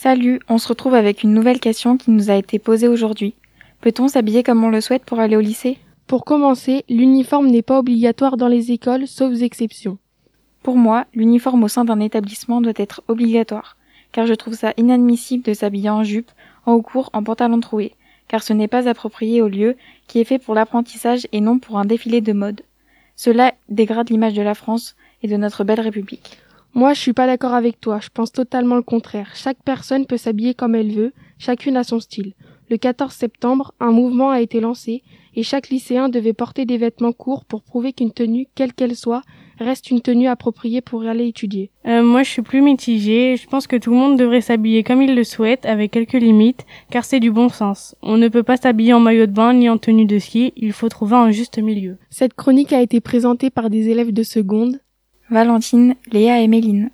Salut, on se retrouve avec une nouvelle question qui nous a été posée aujourd'hui. Peut-on s'habiller comme on le souhaite pour aller au lycée? Pour commencer, l'uniforme n'est pas obligatoire dans les écoles, sauf exceptions. Pour moi, l'uniforme au sein d'un établissement doit être obligatoire, car je trouve ça inadmissible de s'habiller en jupe, en haut court, en pantalon troué, car ce n'est pas approprié au lieu qui est fait pour l'apprentissage et non pour un défilé de mode. Cela dégrade l'image de la France et de notre belle République. Moi, je suis pas d'accord avec toi, je pense totalement le contraire. Chaque personne peut s'habiller comme elle veut, chacune a son style. Le 14 septembre, un mouvement a été lancé et chaque lycéen devait porter des vêtements courts pour prouver qu'une tenue, quelle qu'elle soit, reste une tenue appropriée pour aller étudier. Euh, moi, je suis plus mitigée. Je pense que tout le monde devrait s'habiller comme il le souhaite, avec quelques limites, car c'est du bon sens. On ne peut pas s'habiller en maillot de bain ni en tenue de ski. Il faut trouver un juste milieu. Cette chronique a été présentée par des élèves de seconde. Valentine, Léa et Méline.